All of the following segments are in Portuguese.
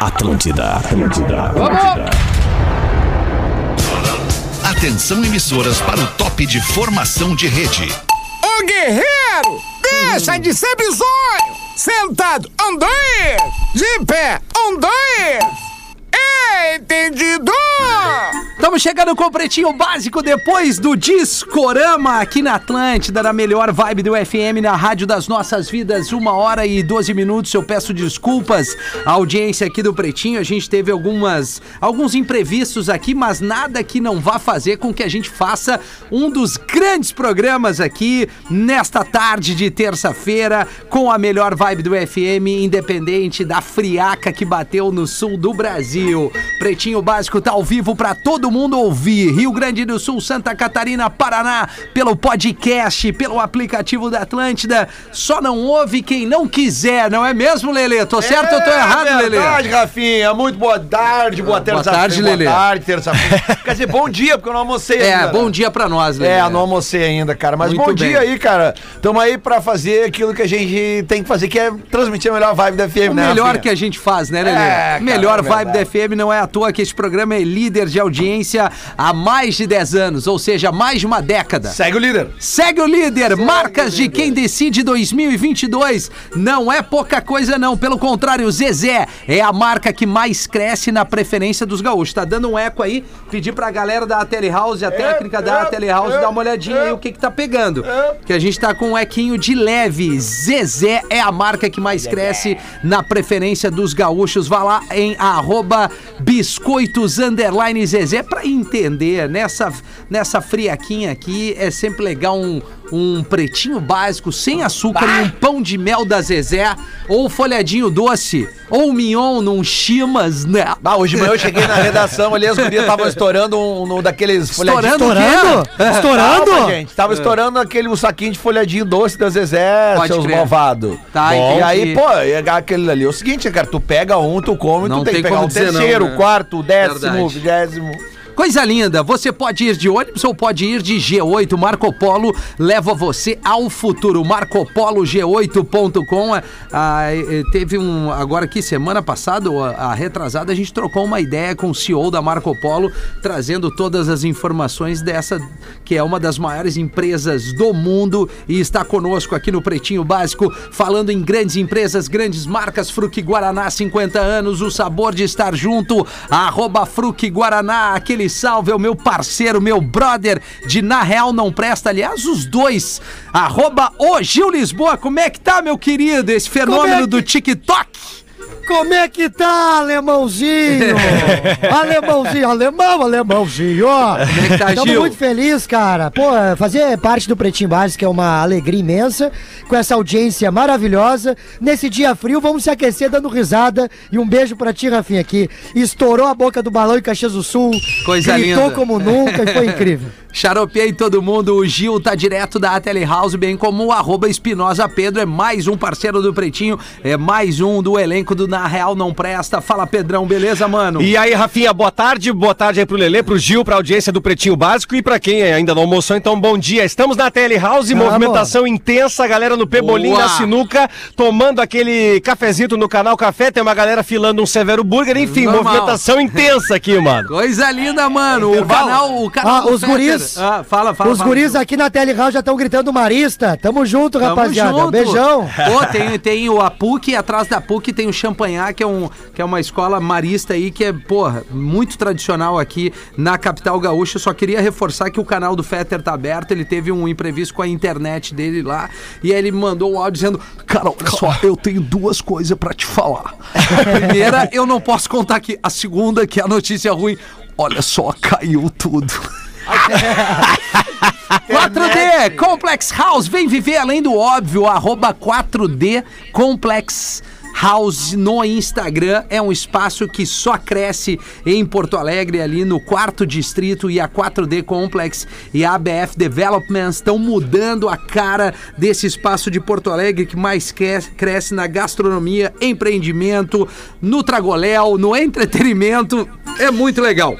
Atlântida, Atlântida, Atlântida. Atenção emissoras para o top de formação de rede. Ô guerreiro, deixa de ser bizonho! Sentado, um, dois! De pé, um, dois! Entendido! Estamos chegando com o Pretinho Básico depois do Discorama aqui na Atlântida, na melhor vibe do FM, na Rádio das Nossas Vidas, uma hora e 12 minutos. Eu peço desculpas à audiência aqui do Pretinho. A gente teve algumas, alguns imprevistos aqui, mas nada que não vá fazer com que a gente faça um dos grandes programas aqui nesta tarde de terça-feira, com a melhor vibe do FM, independente da friaca que bateu no sul do Brasil. Pretinho Básico tá ao vivo para todo mundo ouvir. Rio Grande do Sul, Santa Catarina, Paraná, pelo podcast, pelo aplicativo da Atlântida. Só não ouve quem não quiser, não é mesmo, Lelê? Tô certo ou tô errado, é Lelê? verdade, Rafinha. Muito boa tarde, boa terça-feira. tarde, Lelê. Boa tarde, terça-feira. Quer dizer, bom dia, porque eu não almocei É, ainda. bom né? dia pra nós, Lelê. É, não almocei ainda, cara. Mas Muito bom bem. dia aí, cara. Tamo aí pra fazer aquilo que a gente tem que fazer, que é transmitir a melhor vibe da FM, O né, melhor Rafinha? que a gente faz, né, Lelê? É, cara, melhor é vibe da. FM não é à toa que esse programa é líder de audiência há mais de 10 anos, ou seja, mais de uma década. Segue o líder. Segue o líder, marcas de quem decide 2022. Não é pouca coisa não, pelo contrário, Zezé é a marca que mais cresce na preferência dos gaúchos. Tá dando um eco aí, pedir pra galera da Telehouse, a técnica da é, Telehouse, é, dar uma olhadinha aí é. o que que tá pegando. Que a gente tá com um equinho de leve. Zezé é a marca que mais cresce na preferência dos gaúchos. Vá lá em arroba biscoitos underline Zezé pra entender. Nessa, nessa friaquinha aqui é sempre legal um, um pretinho básico sem açúcar e um pão de mel da Zezé. Ou folhadinho doce. Ou mignon num chimas, né? Ah, hoje de manhã eu cheguei na redação ali, as gurias estavam estourando um, no daqueles folhadinhos. Estourando o quê? Estourando? Calma, gente. Tava estourando aquele um saquinho de folhadinho doce da Zezé, Pode seus malvados. Tá, e entendi. aí, pô, é aquele ali. É o seguinte, cara, tu pega um, tu come, Não tu tem, tem que pegar como o terceiro, né? o quarto, o décimo, Verdade. o vigésimo. Coisa linda, você pode ir de ônibus ou pode ir de G8. Marco Polo leva você ao futuro. MarcoPoloG8.com. Ah, eh, teve um. Agora aqui, semana passada, a, retrasada, a gente trocou uma ideia com o CEO da Marco Polo, trazendo todas as informações dessa, que é uma das maiores empresas do mundo e está conosco aqui no Pretinho Básico, falando em grandes empresas, grandes marcas. Fruc Guaraná, 50 anos, o sabor de estar junto. Arroba Fruc Guaraná, aquele salve é o meu parceiro, meu brother de Na Real Não Presta. Aliás, os dois. Arroba o Gil Lisboa, como é que tá, meu querido? Esse fenômeno que- do TikTok. Como é que tá, alemãozinho? alemãozinho, alemão, alemãozinho. Como é que tá, Estamos muito felizes, cara. Pô, fazer parte do Pretinho Básico é uma alegria imensa, com essa audiência maravilhosa. Nesse dia frio, vamos se aquecer dando risada. E um beijo pra ti, Rafinha, aqui. Estourou a boca do balão em Caxias do Sul. Coisa gritou linda. como nunca e foi incrível. Xaropeei todo mundo, o Gil tá direto da Telehouse, bem como o arroba Espinosa Pedro, é mais um parceiro do Pretinho, é mais um do elenco do Na Real Não Presta. Fala Pedrão, beleza, mano? E aí, Rafinha, boa tarde, boa tarde aí pro Lelê, pro Gil, pra audiência do Pretinho Básico e pra quem ainda não almoçou, então bom dia. Estamos na Telehouse, Vamos. movimentação intensa, galera no Pebolim, Boa. na Sinuca, tomando aquele cafezito no Canal Café, tem uma galera filando um Severo Burger, enfim, Normal. movimentação intensa aqui, mano. Coisa linda, mano. O Intervalo. canal, o canal Ah, os Fetter- guris. Ah, fala, fala. Os fala, guris aqui na Telehouse já estão gritando Marista. Tamo junto, Tamo rapaziada. junto. Beijão. Pô, tem, tem o Apuc e atrás da Apuc tem o Champanhar, que é, um, que é uma escola marista aí, que é, porra, muito tradicional aqui na capital gaúcha. Só queria reforçar que o canal do Fetter tá aberto, ele teve um imprevisto com a internet dele lá, e aí ele mandou um áudio dizendo, cara, olha só, eu tenho duas coisas pra te falar. A primeira, eu não posso contar aqui. A segunda, que é a notícia ruim, olha só, caiu tudo. 4D Complex House, vem viver além do óbvio, arroba 4D Complex House no Instagram. É um espaço que só cresce em Porto Alegre, ali no quarto distrito, e a 4D Complex e a ABF Developments estão mudando a cara desse espaço de Porto Alegre que mais cres- cresce na gastronomia, empreendimento, no tragoléu, no entretenimento. É muito legal.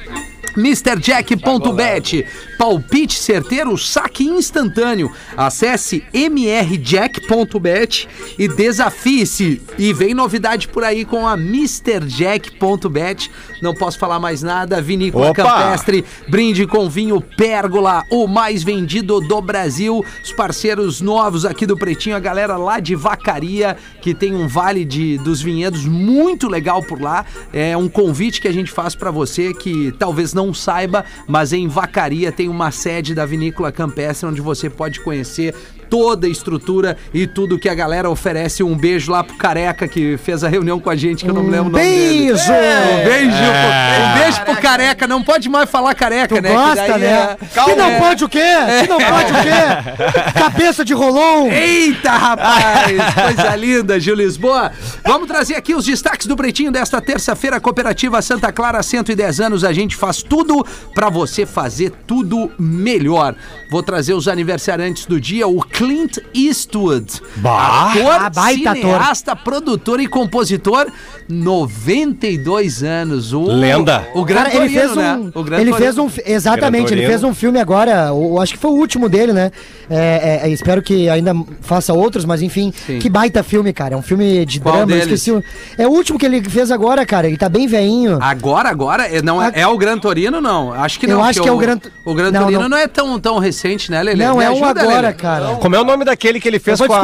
MrJack.bet. Palpite certeiro, saque instantâneo. Acesse mrjack.bet e desafie-se. E vem novidade por aí com a MrJack.bet. Não posso falar mais nada. Vinícola Opa! Campestre, brinde com vinho Pérgola, o mais vendido do Brasil. Os parceiros novos aqui do Pretinho, a galera lá de Vacaria, que tem um vale de, dos vinhedos muito legal por lá. É um convite que a gente faz pra você que talvez não saiba, mas em Vacaria tem uma sede da Vinícola Campestre onde você pode conhecer toda a estrutura e tudo que a galera oferece. Um beijo lá pro Careca que fez a reunião com a gente, que eu não me lembro o nome dele. Beijo! Um beijo, pro- um beijo pro careca. Não pode mais falar careca, Tu né? Que gosta, daí né? é- Que não É. pode o quê? Que não pode o quê? Cabeça de rolão. Eita, rapaz! Coisa linda, Gil Lisboa. Vamos trazer aqui os destaques do Pretinho desta terça-feira. Cooperativa Santa Clara, 110 anos. A gente faz tudo pra você fazer tudo melhor. Vou trazer os aniversariantes do dia. O Clint Eastwood. Ator, Ah, baita ator. cineasta, produtor e compositor. 92 anos. O, Lenda. O Gran Cara, ele Torino, fez né? um. O Gran Ele fez um. Exatamente, ele fez um filme agora. o- acho que foi o último dele, né? É, é, espero que ainda faça outros, mas enfim. Sim. Que baita filme, cara. É um filme de Qual drama. eu deles? Esqueci. o- É o último que ele fez agora, cara. Ele tá bem veinho. Agora, agora? É, não, é, é o Gran Torino, não? Acho que Eu não. acho porque que é o Gran- O Gran Não, Torino não. não. é tão, tão recente, né, Lele? não, Me é um ajuda, agora, Lelê. cara. Como é o nome daquele que ele fez com a, com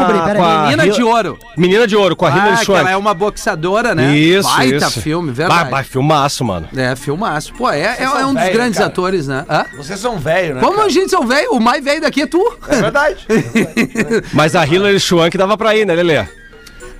a Menina Hila- de Ouro. Menina de Ouro, com a Hilary Ah, que Swank. ela é uma boxeadora, né? Isso, Baita isso. filme, verdade. Vai, vai, filmaço, mano. É, filmaço. Pô, é, é, é um dos velho, grandes cara. atores, né? Hã? Vocês são velhos, né? Como cara? a gente são velho, o mais velho daqui é tu. É verdade. Mas a Hilary Swank dava pra ir, né, Lelê?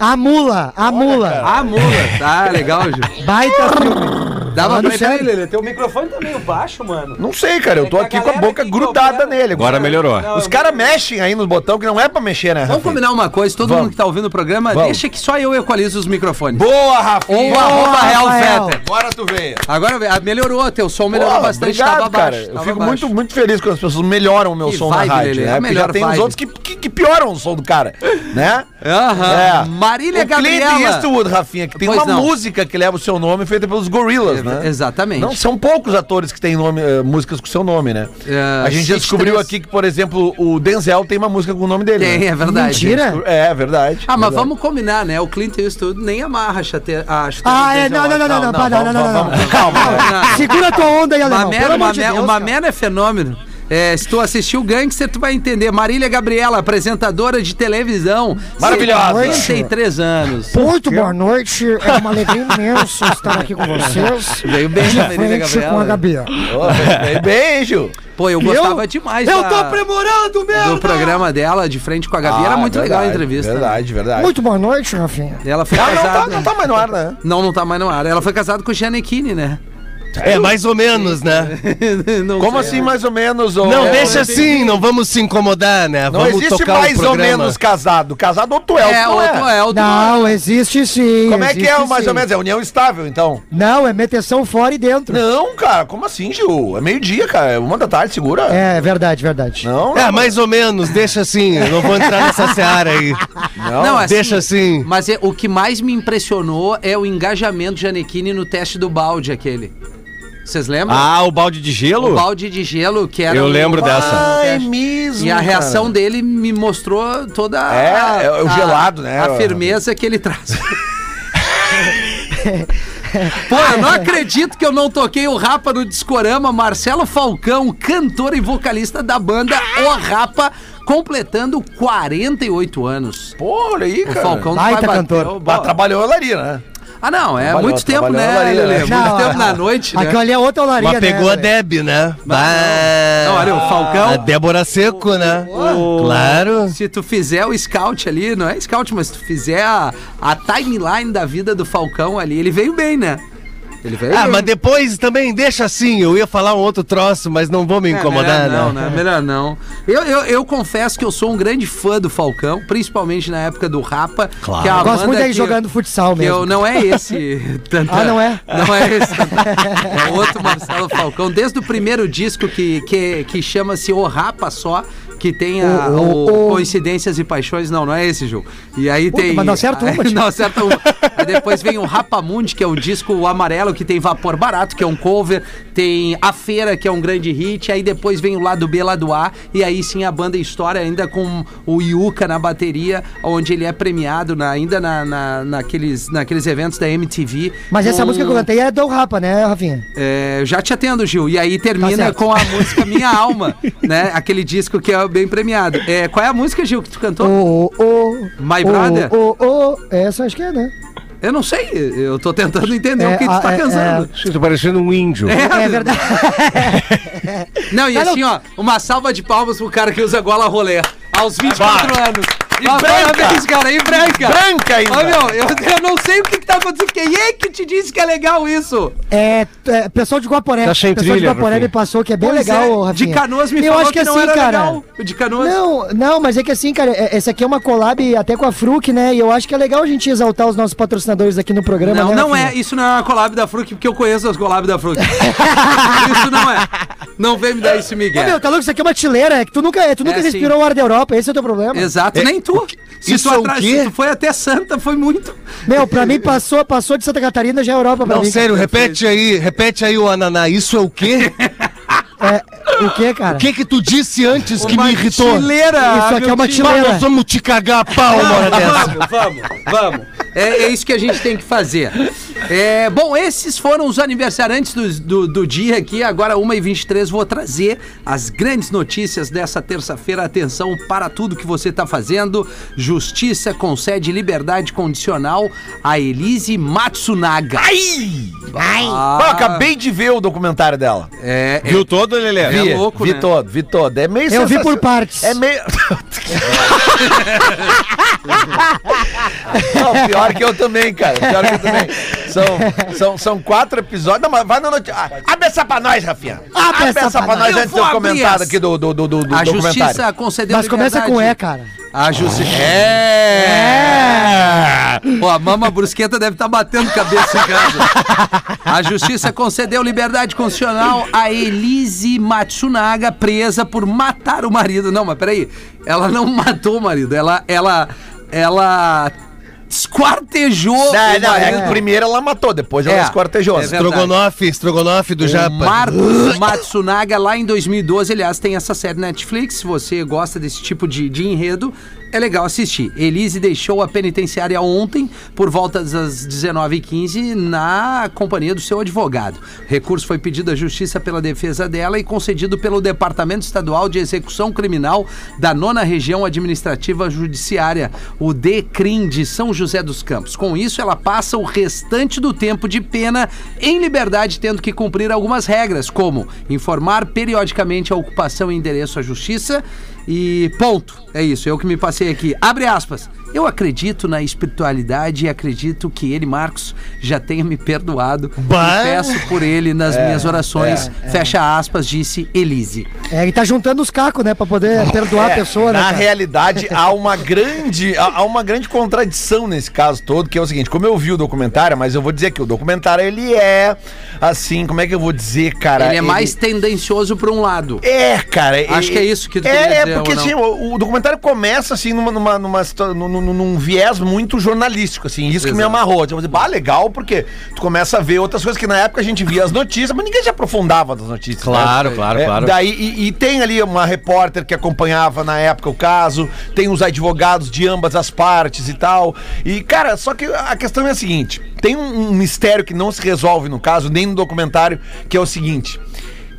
A mula, a mula. Ah, mula. Tá, legal, Gil. Baita filme. Dava pra sério. Lele. Teu microfone tá meio baixo, mano. Não sei, cara. Eu tô É a aqui com a boca grudada problema. nele. Agora melhorou. Os caras mexem aí nos botão que não é pra mexer, né, Vamos combinar uma coisa, todo Vamos. mundo que tá ouvindo o programa, Vamos. deixa que só eu equalizo os microfones. Boa, Rafinha. Ou arroba Real. Fetter. Agora tu veio. Agora ah, melhorou, teu som melhorou bastante, obrigado, tava cara. baixo. Eu fico muito, muito feliz quando as pessoas melhoram o meu Que som vibe, na rádio, Lelê, né? é Porque já tem os outros que, que, que pioram o som do cara, né? Aham. Marília o Clint Gabriela. Eastwood, Rafinha, que tem uma música que leva o seu nome feita pelos Gorillaz, É, né? exatamente. Não são poucos atores que têm nome, eh, músicas com seu nome, né? É, a gente já descobriu três. aqui que, por exemplo, o Denzel tem uma música com o nome dele. Tem, né? é verdade. Mentira. É, verdade. Ah, mas verdade. vamos combinar, né? O Clint Eastwood nem amarra a chate... a chuteira Ah, é. Denzel Não, não, não, não, não. não, Não, não, não, não, não. vamos- calma. Não. Segura tua onda aí, alemão. Mamé, Pelo amor mamé, de Deus, o cara. Mamé é fenômeno. É, se tu assistiu o Gangster, tu vai entender. Marília Gabriela, apresentadora de televisão. Maravilhosa. 53 anos. Muito boa noite, é uma alegria imensa estar aqui com vocês. Veio bem, De né, Marília frente com a Gabriela. Gabi. Bem, Gil. Pô, eu gostava demais Eu da- tô aprimorando mesmo! do programa dela, de frente com a Gabi. Era Ah, muito legal a verdade, entrevista. Verdade, verdade. Muito boa noite, Rafinha. Ela foi Ah, não, casada... tá, não tá mais no ar, né? Não, não tá mais no ar. Ela foi casada com o Giannichini, né? É, mais ou menos, né? Não Como sei. assim, mais ou menos? ô? Não, É, deixa assim, não vamos se incomodar, né? Não vamos existe mais ou menos casado. Casado ou tu é, ou É, tu não é. outro é, outro Não, existe sim. Como é que é existe o mais sim. ou menos? É união estável, então? Não, é meteção fora e dentro. Não, cara, como assim, Gil? É meio-dia, cara. É uma da tarde, segura. É, verdade, verdade. Não, É, mais ou menos, deixa assim, não vou entrar nessa seara aí. não. Não, assim, Deixa assim. Mas é, o que mais me impressionou é o engajamento de Janequine no teste do balde aquele. Vocês lembram? Ah, o balde de o gelo? balde de gelo que era. Eu o- lembro dessa. Ah, é mesmo, E a reação cara. dele me mostrou toda a, É, é o a- gelado, né? A firmeza que ele traz. Pô, eu não acredito que eu não toquei o Rapa no Discorama. Marcelo Falcão, cantor e vocalista da banda O Rapa, completando 48 anos. Pô, olha aí, O cara. Falcão Baita vai bater cantor. o- trabalhou a Laria, né? Ah, não, é Trabalhou- muito tempo, né, né? Muito Não, tempo na noite, né? Aquilo ali é outra olaria, Mas né? pegou a Lelê? Deb, né? Bah. Não, olha, o Falcão. A Débora Seco, né? Claro. Se tu fizer o scout ali, não é scout, mas se tu fizer a, a timeline da vida do Falcão ali, ele veio bem, né? Ele veio Ah, mas depois também deixa assim, eu ia falar um outro troço, mas não vou me É, incomodar, melhor não, né? Melhor não. Eu, eu, eu confesso que eu sou um grande fã do Falcão, principalmente na época do Rapa. Claro. Que é a Gosto muito que jogando futsal que eu, mesmo. não é esse. tanta- Ah, não é? Não é esse. É outro Marcelo Falcão. Desde o primeiro disco que, que, que chama-se O Rapa Só, que tem a, O- o- o Coincidências e Paixões. Não, não é esse, Ju. E aí Puta, tem. mas não acerta uma. Não acerta uma. Aí depois vem o Rapamundi, que é o disco amarelo que tem Vapor Barato, que é um cover. Tem A Feira, que é um grande hit. Aí depois vem o lado B, lado A. E aí sim a banda História, ainda com o Yuka na bateria, onde ele é premiado na- ainda na, na- naqueles, naqueles eventos da MTV. Mas essa com- música que eu cantei é do Rapa, né, Rafinha? é, já te atendo, Gil. E aí termina Tá certo. com a música Minha Alma, né? Aquele disco que é bem premiado. É, qual é a música, Gil, que tu cantou? Ô, ô, My ô, Brother? Ô, ô, essa acho que é, né? Eu não sei, eu tô tentando entender É, o que tu a- tá é, cantando. Você tá parecendo um índio. É, É verdade. Não, e Cara, assim, ó, uma salva de palmas pro cara que usa gola rolê. Aos 24 anos. E Ah, branca. Parabéns, cara, e branca. Branca ainda. Ô, meu, eu, eu não sei o que, que tá acontecendo. Quem é que te disse que é legal isso? É, é, pessoal de Guaporé. Tá pessoal trilha, de Guaporé me passou que é bem Pois legal, é, Rafinha. De Canoas me Eu falou acho que, não assim, era cara. legal. O de Canoas. Não, não, mas é que assim, cara, é- esse aqui é uma collab até com a Fruc, né? E eu acho que é legal a gente exaltar os nossos patrocinadores aqui no programa, Não, né, não é. Isso não é uma collab da Fruc, porque eu conheço as collab da Fruc. isso não é. Não vem me dar esse Ô, Miguel. meu, tá louco? Isso aqui é uma chileira. É que tu nunca, tu nunca É, respirou o ar da Europa. Esse é o teu problema. Exato, nem Se isso tu, é o atra- quê? se tu foi até Santa, foi muito. Meu, pra mim passou, passou de Santa Catarina já é Europa pra Não, mim. sério, repete aí, repete aí o ananá. Isso é o quê? É, o que, cara? O que que tu disse antes que me irritou? Chileira, Isso aqui é uma Mas chileira. nós vamos te cagar a pau uma hora dessa. Vamos, vamos, vamos. É, é isso que a gente tem que fazer. É, bom, esses foram os aniversariantes do, do, do dia aqui. Agora, 1h23, vou trazer as grandes notícias dessa terça-feira. Atenção para tudo que você está fazendo. Justiça concede liberdade condicional a Elise Matsunaga. Ai! Ah, Eu acabei de ver o documentário dela. é, é, Viu todo, Lelê? É Vi, louco, vi né? todo, vi todo. É meio Eu vi sensacional. por partes. É meio. Não, pior que eu também, cara. Pior que eu também. São, são, são quatro episódios. Não, mas vai na notícia. Ah, abre essa pra nós, Rafinha. Abre essa pra nós nós. antes de eu comentar aqui do, do, do, do a documentário. justiça concedeu Mas começa com E, cara. A justiça. É! Pô, a mama brusqueta deve estar batendo cabeça em casa. A justiça concedeu liberdade constitucional a Elise Matsunaga, presa por matar o marido. Não, mas peraí. Ela não matou o marido. Ela. Ela. Ela. Esquartejou. Não, não, é que primeiro ela matou, depois ela É, esquartejou. é verdade. Estrogonofe, estrogonofe do O Japa. Marcos Matsunaga, lá em 2012, aliás, tem essa série Netflix. Se você gosta desse tipo de, de enredo, é legal assistir. Elise deixou a penitenciária ontem, por volta das 19h15, na companhia do seu advogado. Recurso foi pedido à justiça pela defesa dela e concedido pelo Departamento Estadual de Execução Criminal da Nona Região Administrativa Judiciária, o DECRIM de São José dos Campos. Com isso, ela passa o restante do tempo de pena em liberdade, tendo que cumprir algumas regras, como informar periodicamente a ocupação e endereço à justiça e ponto. É isso, eu que me passei aqui. Abre aspas. Eu acredito na espiritualidade e acredito que ele, Marcos, já tenha me perdoado. Bah. E peço por ele nas minhas orações. Fecha aspas, disse Elise. É, ele tá juntando os cacos, né? Pra poder perdoar a pessoa, né? Na cara? realidade, há uma grande há uma grande contradição nesse caso todo, que é o seguinte, como eu vi o documentário, mas eu vou dizer que o documentário ele é assim, como é que eu vou dizer, cara? Ele é mais tendencioso para um lado. É, cara. Acho que é isso que tu é, É, dizer, porque ou não? assim, o, o documentário começa assim numa, numa, numa, num, num- viés muito jornalístico, assim, isso que me amarrou. Tipo, bah, legal, porque tu começa a ver outras coisas que na época a gente via as notícias, mas ninguém se aprofundava nas notícias. Claro, né? claro, É, claro. Daí, e, e tem ali uma repórter que acompanhava na época o caso, tem os advogados de ambas as partes e tal. E, cara, só que a questão é a seguinte: tem um, um mistério que não se resolve no caso, nem no documentário, que é o seguinte: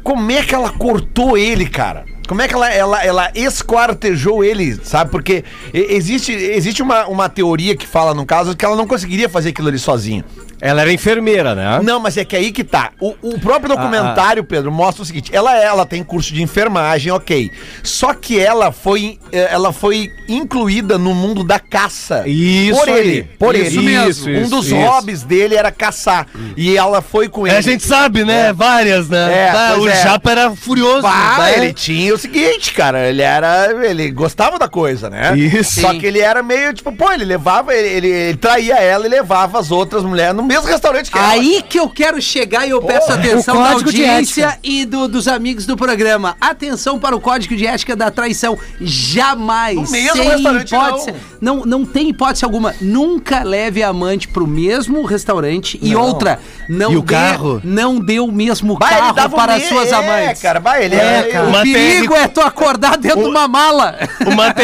como é que ela cortou ele, cara? Como é que ela, ela, ela esquartejou ele, sabe? Porque existe, existe uma, uma teoria que fala, no caso, que ela não conseguiria fazer aquilo ali sozinha. Ela era enfermeira, né? Não, mas é que aí que tá. O, o próprio documentário, Pedro, mostra o seguinte: ela, ela tem curso de enfermagem, ok. Só que ela foi, eh, ela foi incluída no mundo da caça. Isso por aí. ele. Por Isso ele. mesmo. um isso, dos isso. hobbies dele era caçar. E ela foi com ele. É, a gente sabe, né? Várias, né? É, Bah, pois o é. Japa era furioso. Bah, né? ele tinha os seguinte, cara, ele era. Ele gostava da coisa, né? Isso. Só Sim. que ele era meio, tipo, pô, ele levava, ele, ele, ele traía ela e levava as outras mulheres no mesmo restaurante que ela. Aí que eu quero chegar e eu peço atenção o da audiência e do- dos amigos do programa. Atenção para o código de ética da traição. Jamais, No mesmo sem restaurante, hipótese, não. não. tem hipótese alguma. Nunca leve a amante pro mesmo restaurante e outra, não E o dê, carro? não dê o mesmo Bah, carro para as suas é, amantes. cara, bah, ele É, era- cara. O perigo TR é tu acordar dentro de uma mala. Uma, TR,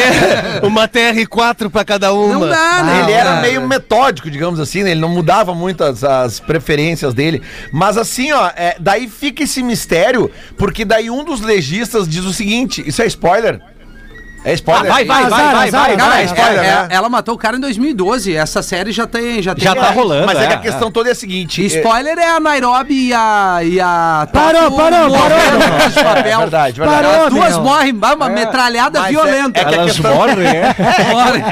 uma TR4 pra cada uma. Não dá, né? Ele era meio metódico, digamos assim, né? Ele não mudava muito as, as preferências dele. Mas assim, ó, é, daí fica esse mistério, porque daí um dos legistas diz o seguinte: isso é spoiler? É spoiler? vai, vai, Azar, vai, vai, azar, vai, azar. vai. é spoiler, É, né? Ela matou o cara em 2012. Essa série já tem. Já, tem Já tá rolando, Mas é, que é, a questão toda é a seguinte: é- spoiler é a Nairobi e a. E a Parou, parou, parou. É papel. verdade, verdade. Parou, As duas meu. morrem, vai, uma metralhada Mas é- violenta. é que a Elas questão- morrem, é?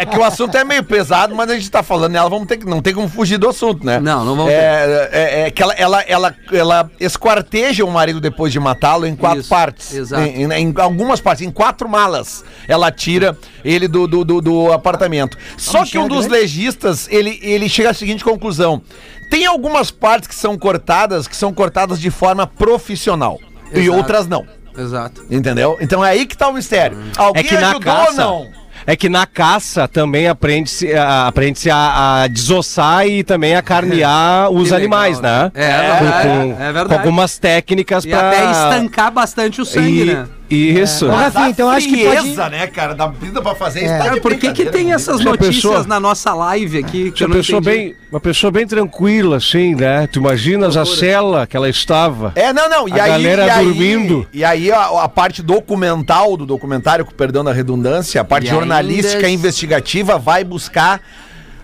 É que o assunto é meio pesado, mas a gente tá falando nela, vamos ter que, não tem como fugir do assunto, né? Não, não vamos é, é, é que ela, ela, ela, ela esquarteja o marido depois de matá-lo em quatro Isso, partes. exato. Em algumas partes, em quatro malas. Ela tira ele do, do, do, do apartamento. Só que um dos legistas, ele, ele chega à seguinte conclusão. Tem algumas partes que são cortadas, que são cortadas de forma profissional. E Exato. outras não. Exato. Entendeu? Então é aí que tá o mistério. Alguém É que na ajudou ou caça. não? É que na caça também aprende-se a, aprende a, a desossar e também a carnear os Que animais, legal, né? né? É Com- verdade, com, é verdade. com algumas técnicas E pra... até estancar bastante o sangue, E- né? Isso. Ô, Rafinha, então eu acho que pode... né, cara? Da vida pra fazer isso. É. tá Cara, de por que, que tem essas Uma notícias pessoa- na nossa live aqui? Que eu Uma não pessoa, entendi? bem, uma pessoa bem tranquila, assim, né? Tu imaginas a cela que ela estava. É, não, não. E A aí, galera e aí- dormindo. E aí a, a parte documental do documentário, com perdão da redundância, a parte E jornalística ainda- e investigativa vai buscar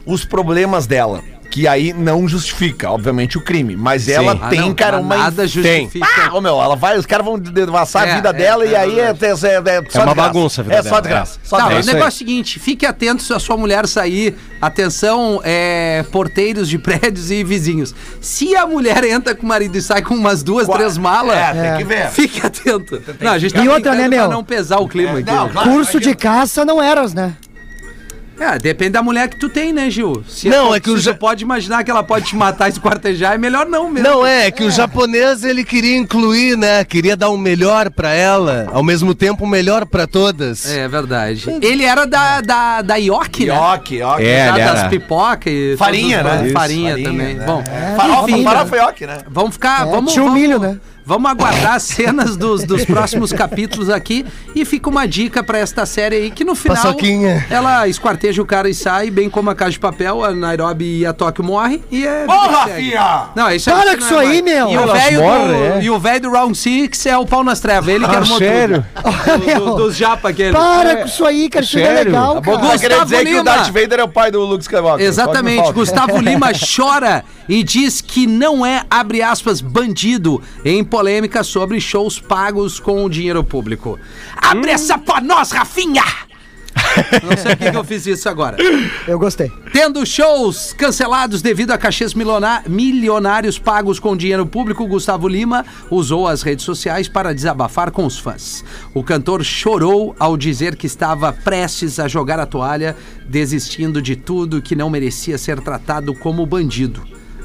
os problemas dela. Que aí não justifica, obviamente, o crime. Mas ela Ah, tem, não, cara, uma. Nada justifica. Ah, ô, meu, ela vai, os caras vão devassar É, a vida é, dela é e aí é, é, é, só uma desgraça. bagunça a vida É só desgraça. é. Só Tá, o aí. negócio é o seguinte, fique atento se a sua mulher sair. Atenção, é, porteiros de prédios e vizinhos. Se a mulher entra com o marido e sai com umas duas, Qua- três malas, É, tem que ver. fique atento. Não, a gente tá E outra, né, meu? não pesar o clima aqui. Não, né? claro, Curso de caça não eras, né? É, depende da mulher que tu tem, né, Gil? Se Não, é que o ja- pode imaginar que ela pode te matar e esquartejar, é melhor não mesmo. Não, é que o japonês ele queria incluir, né? Queria dar um melhor pra ela, ao mesmo tempo um melhor pra todas. É verdade. Ele era da, da, da Ioki, né? Ioki, ioki. É, Da- das era. pipoca e... Farinha, né? Isso, Farinha, farinha, também. né? Bom, Farofa, enfim, farofa ioki, né? Vamos ficar. É, vamos, tio vamos, Milho, né? Vamos aguardar as cenas dos, dos próximos capítulos aqui. E fica uma dica pra esta série aí, que no final. Paçoquinha. Ela esquarteja o cara e sai, bem como a Casa de Papel, a Nairobi e a Tóquio morre. E é. Que segue. Rafinha! Não, isso Para isso com isso é aí, mais. meu. E o velho do, é. e o velho do Round Six é o pau nas trevas. Ele que Ah, armou sério? tudo. Do- do- dos japa aquele. Para com isso aí, cara. Isso é legal, bom, cara. Gustavo dizer que o Lima. Darth Vader é o pai do Luke Skywalker. Exatamente. Que. Gustavo Lima chora e diz que não é, abre aspas, bandido em polêmica sobre shows pagos com o dinheiro público. Abre essa pra nós, Rafinha! Não sei por que eu fiz isso agora. Eu gostei. Tendo shows cancelados devido a cachês milioná- milionários pagos com dinheiro público, Gustavo Lima usou as redes sociais para desabafar com os fãs. O cantor chorou ao dizer que estava prestes a jogar a toalha, desistindo de tudo que não merecia ser tratado como bandido.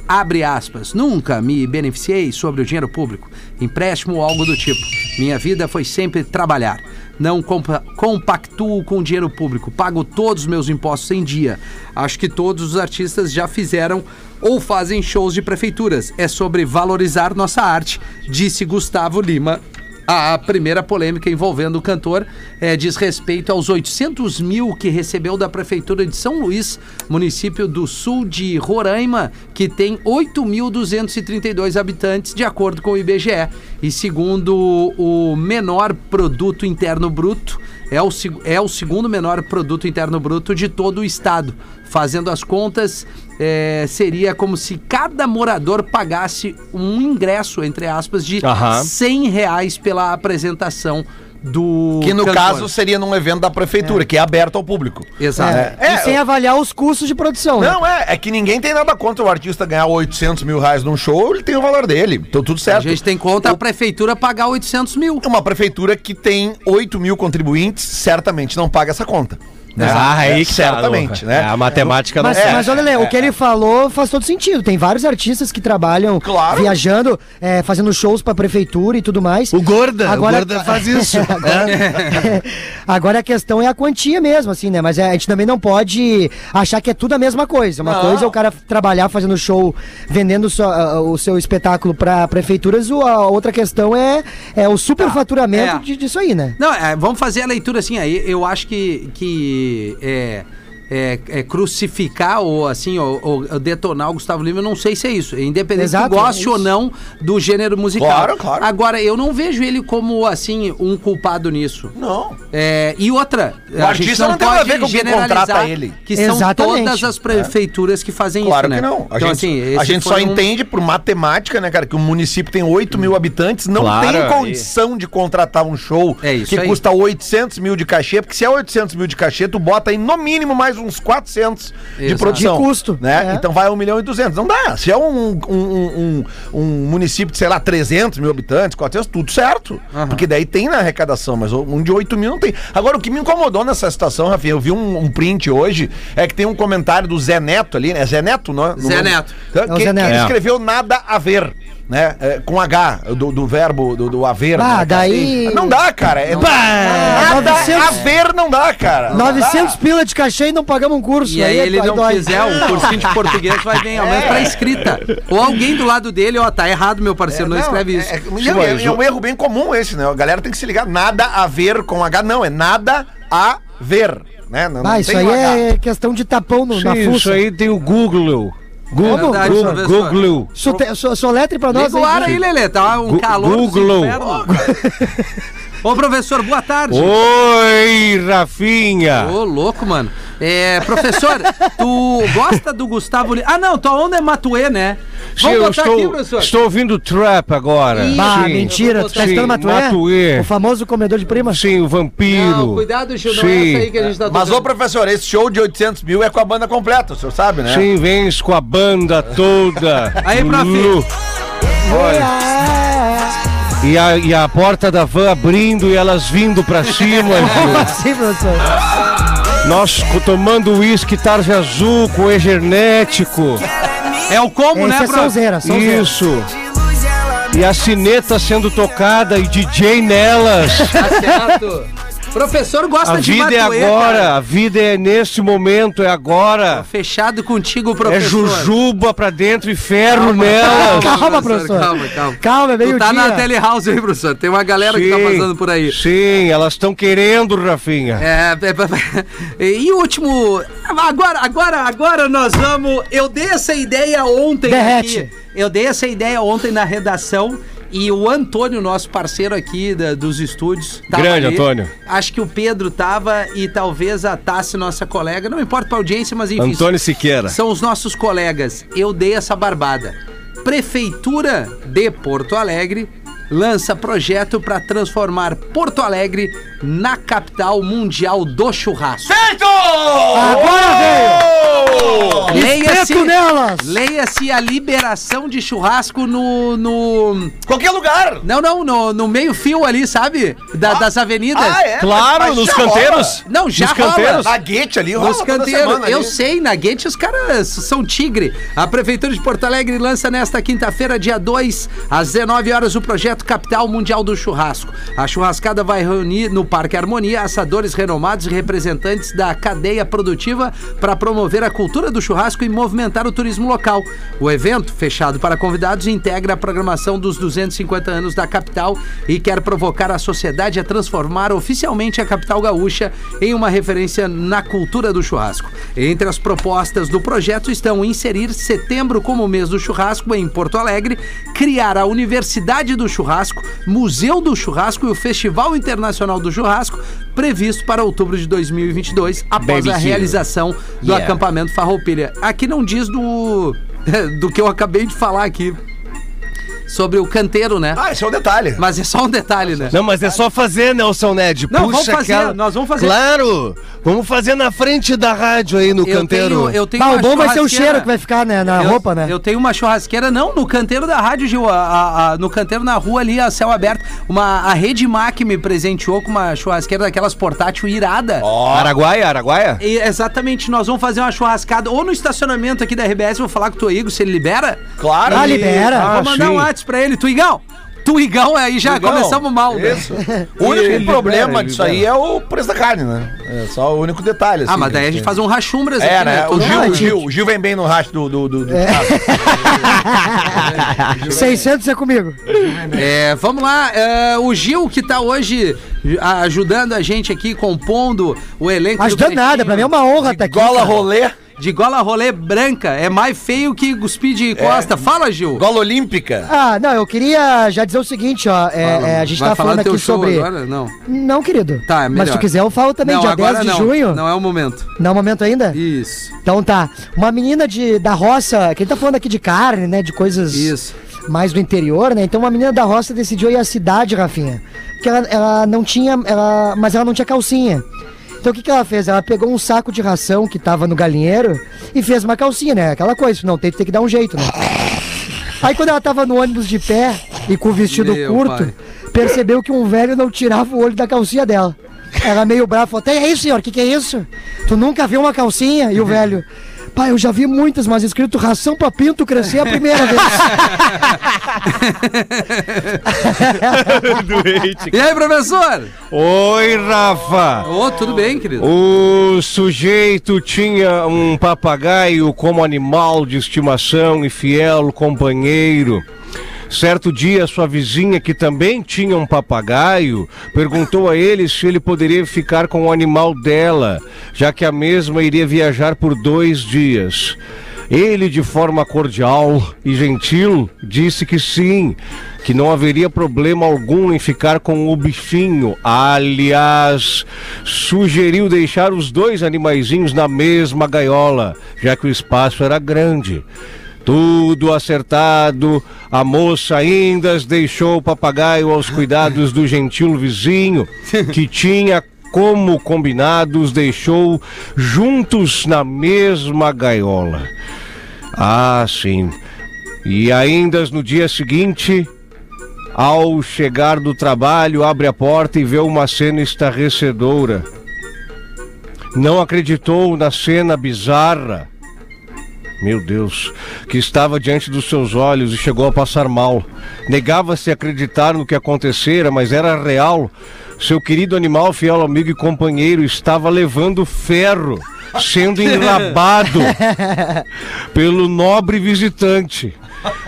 Abre aspas, nunca me beneficiei sobre o dinheiro público, empréstimo ou algo do tipo. Minha vida foi sempre trabalhar. Não compa compactuo com dinheiro público, pago todos os meus impostos em dia. Acho que todos os artistas já fizeram ou fazem shows de prefeituras. É sobre valorizar nossa arte, disse Gustavo Lima a primeira polêmica envolvendo o cantor eh, diz respeito aos 800 mil que recebeu da Prefeitura de São Luís, município do sul de Roraima, que tem 8.232 habitantes, de acordo com o IBGE. E segundo o menor produto interno bruto, é o, é o segundo menor produto interno bruto de todo o estado. Fazendo as contas, eh, seria como se cada morador pagasse um ingresso, entre aspas, de Aham. 100 reais pela apresentação do. Que no cantor. caso seria num evento da prefeitura, que é aberto ao público. Exato. É, É, e sem avaliar os custos de produção. né? Não, é, é que ninguém tem nada contra o artista ganhar 800 mil reais num show, ele tem o valor dele. Então tudo A certo. gente tem conta a prefeitura pagar 800 mil. Uma prefeitura que tem 8 mil contribuintes, certamente não paga essa conta. Né? Ah, aí que tá, Certamente, né? É, a matemática Mas, não mas olha, Lê, o que ele falou faz todo sentido. Tem vários artistas que trabalham Claro. viajando, é, fazendo shows pra prefeitura e tudo mais. O Gorda, Agora- o Gorda faz isso. Agora, agora a questão é a quantia mesmo, assim, né? Mas é, a gente também não pode achar que é tudo a mesma coisa. Uma Não. coisa é o cara trabalhar fazendo show, vendendo ah, o seu espetáculo pra prefeituras, o- a outra questão é, é o superfaturamento é. de- disso aí, né? Não, é, vamos fazer a leitura assim aí. Eu acho que, que é, é, é crucificar ou assim, ou, ou detonar o Gustavo Lima, eu não sei se é isso. Independente Exato, tu goste é ou não do gênero musical. Claro, claro. Agora, eu não vejo ele como, assim, um culpado nisso. Não. É, e outra, O artista não tem nada a ver com quem contrata ele. Que são Exatamente. todas as prefeituras que fazem Claro isso, né? que não. A então, gente, assim, a gente só um- entende por matemática, né, cara, que o município tem 8 mil habitantes, não Claro, tem condição de contratar um show É que aí. custa 800 mil de cachê, porque se é 800 mil de cachê, tu bota aí no mínimo mais uns 400 de Exato. produção. De custo, Né? é. Então vai a 1 milhão e 200. Não dá. Se é um, um, um, um- município de, sei lá, 300 mil habitantes, 400, tudo certo. Porque daí tem na arrecadação, mas um de 8 mil não tem. Agora, o que me incomodou nessa situação, Rafinha, eu vi um, um print hoje, é que tem um comentário do Zé Neto ali, né? Zé Neto, não Zé Neto. Que, o Zé Neto. que ele É. escreveu nada a ver, né? É, com H, do, do verbo, do, do haver. Ah, né, daí- Não dá, cara. É, Ah, nada 900 a ver não dá, cara. Não 900 dá. pila de cachê e não pagamos um curso. E aí ele não dói. fizer um cursinho de português, vai bem, ao menos pra escrita. Ou alguém do lado dele, ó, tá errado, meu parceiro, não, escreve isso. É, é- é- é um erro bem comum esse, né? A galera tem que se ligar. Nada a ver com H, não. É nada a ver. Né? Não, não Ah, isso tem aí H. é questão de tapão no, na Sim, isso fuça. aí tem o Google. Google, Verdade, Google. Google. Soletre pra nós. Liga o ar aí, Lelê, tá um Gu- calor Google. Ô, professor, boa tarde. Oi, Rafinha. Ô, louco, mano. É, professor, tu gosta do Gustavo Lima? Ah, não, tua onda é Matuê, né? Sim, eu botar estou, aqui, professor. estou ouvindo trap agora. Bah, Sim. mentira, tu tá escutando Matuê? Matuê. O famoso comedor de prima? Sim, o vampiro. Não, cuidado, Gil, não é essa aí que a gente tá Mas, ô professor, esse show de 800 mil é com a banda completa, o senhor sabe, né? Sim, vens com a banda toda. Aí, prof. Lu. E a, e a porta da van abrindo e elas vindo pra cima, Gil. Sim, professor. Nós tomando uísque tarja azul com energético. É o combo, né, Esse é bro? Sonzeira, Sonzeira. Isso. E a sineta sendo tocada e DJ nelas. Tá certo. Professor gosta A de vida é agora, cara. a vida é nesse momento, é agora. Fechado contigo, É professor. jujuba pra dentro e ferro nelas. Calma, professor. Calma, calma. Calma, é meio Tu tá dia. na telehouse aí, professor. Tem uma galera que tá passando por aí. Sim, elas estão querendo, Rafinha. É, é, é, e o último. Agora, agora, agora nós vamos. Eu dei essa ideia ontem Derrete. aqui. Eu dei essa ideia ontem na redação. E o Antônio, nosso parceiro aqui da- dos estúdios. Grande, Antônio. Acho que o Pedro tava e talvez a Tassi, nossa colega. Não importa pra audiência, mas enfim. Antônio Siqueira. São os nossos colegas. Eu dei essa barbada. Prefeitura de Porto Alegre lança projeto para transformar Porto Alegre na capital mundial do churrasco. Agora veio! Leia-se, Espeto nelas! leia-se a liberação de churrasco no, no Qualquer lugar. não não no, no meio fio ali, sabe? Da- das avenidas. Ah, é? Claro, Mas nos já canteiros. Não, já Nos rola. canteiros. Na guete ali, rola Nos toda canteiros, semana eu ali. sei, na Guete os caras são tigre. A Prefeitura de Porto Alegre lança nesta quinta-feira, dia 2, às 19 horas, o projeto Capital Mundial do Churrasco. A churrascada vai reunir no Parque Harmonia assadores renomados e representantes da cadeia produtiva para promover a cultura do churrasco e movimentar o turismo local. O evento, fechado para convidados, integra a programação dos 250 anos da capital e quer provocar a sociedade a transformar oficialmente a capital gaúcha em uma referência na cultura do churrasco. Entre as propostas do projeto estão inserir setembro como mês do churrasco em Porto Alegre, criar a Universidade do Churrasco, Museu do Churrasco e o Festival Internacional do Churrasco, previsto para outubro de 2022, após Baby a realização do Yeah. acampamento Farroupilha. Aqui não diz do do que eu acabei de falar aqui. Sobre o canteiro, né? Ah, esse é o detalhe. Mas é só um detalhe, né? Não, mas é só fazer, Nelson Ned. Não, vamos fazer, nós vamos fazer. Claro! Vamos fazer na frente da rádio aí no Eu canteiro. tenho, eu tenho Bah, o bom vai ser o cheiro que vai ficar né, na eu, roupa, né? Eu tenho uma churrasqueira, não, no canteiro da rádio, Gil. a- a- a- no canteiro na rua ali, a céu aberto. Uma, a Rede Mac me presenteou com uma churrasqueira daquelas portátil irada. Araguaia, Araguaia? E exatamente, nós vamos fazer uma churrascada ou no estacionamento aqui da RBS, vou falar com o Tuigo se ele libera. Claro. Ah, libera. Ah, vou mandar sim. um Pra ele, Tuigão. Tuigão, aí já Tuigão, começamos mal, né? Isso. O único Ele problema libera, ele disso aí é o preço da carne, né? É só o único detalhe. Ah, assim, mas daí a gente faz um rachumbras É, aqui, né? O Gil, Gil, o Gil vem bem no racho do. do, do, do- 600 é comigo. É, vamos lá, é, o Gil que tá hoje ajudando a gente aqui, compondo o elenco. do Ajudando nada, pra mim é uma honra estar aqui. Gola cara. rolê, De gola rolê branca, é mais feio que cuspir de costa. Fala, Gil. gola olímpica. Ah, não, eu queria já dizer o seguinte, ó. é, é, a gente Vai tá falando aqui show sobre. agora? Não. Não, querido. Tá, é Mas se tu quiser, eu falo também, não, dia agora 10 de não. junho. Não é o momento. Não é o momento ainda? Isso. Então tá. Uma menina de, da roça, que a gente tá falando aqui de carne, né? De coisas Isso. mais do interior, né? Então uma menina da roça decidiu ir à cidade, Rafinha. Porque ela, ela não tinha. Ela, mas ela não tinha calcinha. Então o que, que ela fez? Ela pegou um saco de ração que tava no galinheiro e fez uma calcinha, né? Aquela coisa, não, tem, tem que dar um jeito, né? Aí quando ela tava no ônibus de pé e com o vestido Meu curto, pai. percebeu que um velho não tirava o olho da calcinha dela. Ela meio brava, falou, tem aí, senhor, o que, que é isso? Tu nunca viu uma calcinha? E o velho, pai, eu já vi muitas, mas escrito ração pra pinto crescer é a primeira vez. Doente. E aí, professor? Oi, Rafa. Ô, tudo bem, querido? O sujeito tinha um papagaio como animal de estimação e fiel companheiro. Certo dia, sua vizinha, que também tinha um papagaio, perguntou a ele se ele poderia ficar com o animal dela, já que a mesma iria viajar por dois dias. Ele, de forma cordial e gentil, disse que sim, que não haveria problema algum em ficar com o bichinho. Aliás, sugeriu deixar os dois animaizinhos na mesma gaiola, já que o espaço era grande. Tudo acertado, a moça ainda deixou o papagaio aos cuidados do gentil vizinho, que tinha, como combinado, os deixou juntos na mesma gaiola. Ah, sim. E ainda no dia seguinte, ao chegar do trabalho, abre a porta e vê uma cena estarrecedora. Não acreditou na cena bizarra. Meu Deus, que estava diante dos seus olhos e chegou a passar mal. Negava-se a acreditar no que acontecera, mas era real. Seu querido animal, fiel amigo e companheiro, estava levando ferro, sendo enrabado pelo nobre visitante.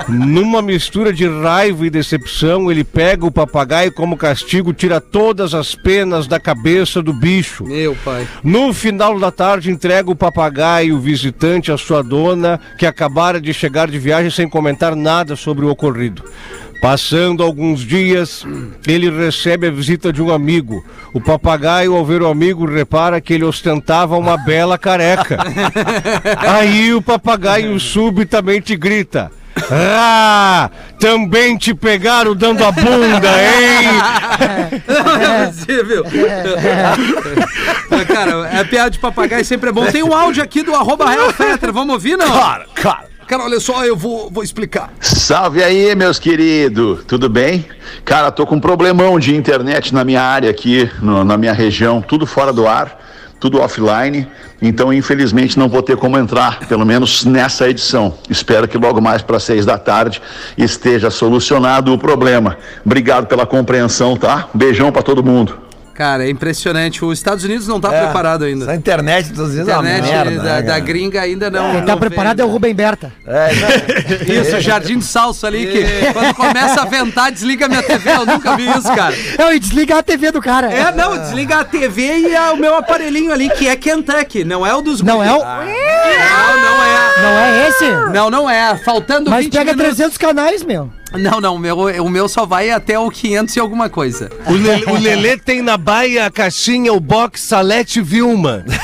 Numa mistura de raiva e decepção, ele pega o papagaio como castigo, tira todas as penas da cabeça do bicho. Meu pai. No final da tarde, entrega o papagaio visitante à sua dona, que acabara de chegar de viagem sem comentar nada sobre o ocorrido. Passando alguns dias, ele recebe a visita de um amigo. O papagaio, ao ver o amigo, repara que ele ostentava uma bela careca. Aí o papagaio subitamente grita. Ah, também te pegaram dando a bunda, hein? Não é possível. cara, é piada de papagaio sempre é bom. Tem um áudio aqui do arroba Real Fetra. Vamos ouvir, não? Cara, cara. Cara, olha só, eu vou, vou explicar. Salve aí, meus queridos, tudo bem? Cara, tô com um problemão de internet na minha área aqui, no- na minha região, tudo fora do ar, tudo offline, então infelizmente não vou ter como entrar, pelo menos nessa edição. Espero que logo mais para seis da tarde esteja solucionado o problema. Obrigado pela compreensão, tá? Beijão para todo mundo. Cara, é impressionante. Os Estados Unidos não tá É, preparado ainda. Essa internet, às vezes, é uma internet merda. da, né, da gringa ainda não. Quem não tá preparado é o Rubem Berta. É, não. Isso, Jardim do Salso ali, que quando começa a ventar, desliga minha TV. Eu nunca vi isso, cara. É, e desliga a TV do cara. É, não, desliga a TV e é o meu aparelhinho ali, que é Kentucky, não é o dos Não é o... Não, não é. Não é esse? Não, não é. Faltando Mas 20 pega minutos. 300 canais, meu. Não, não, o meu, o meu só vai até o 500 e alguma coisa. O, Lelê, o Lelê tem na baia a caixinha, o box Salete Vilma.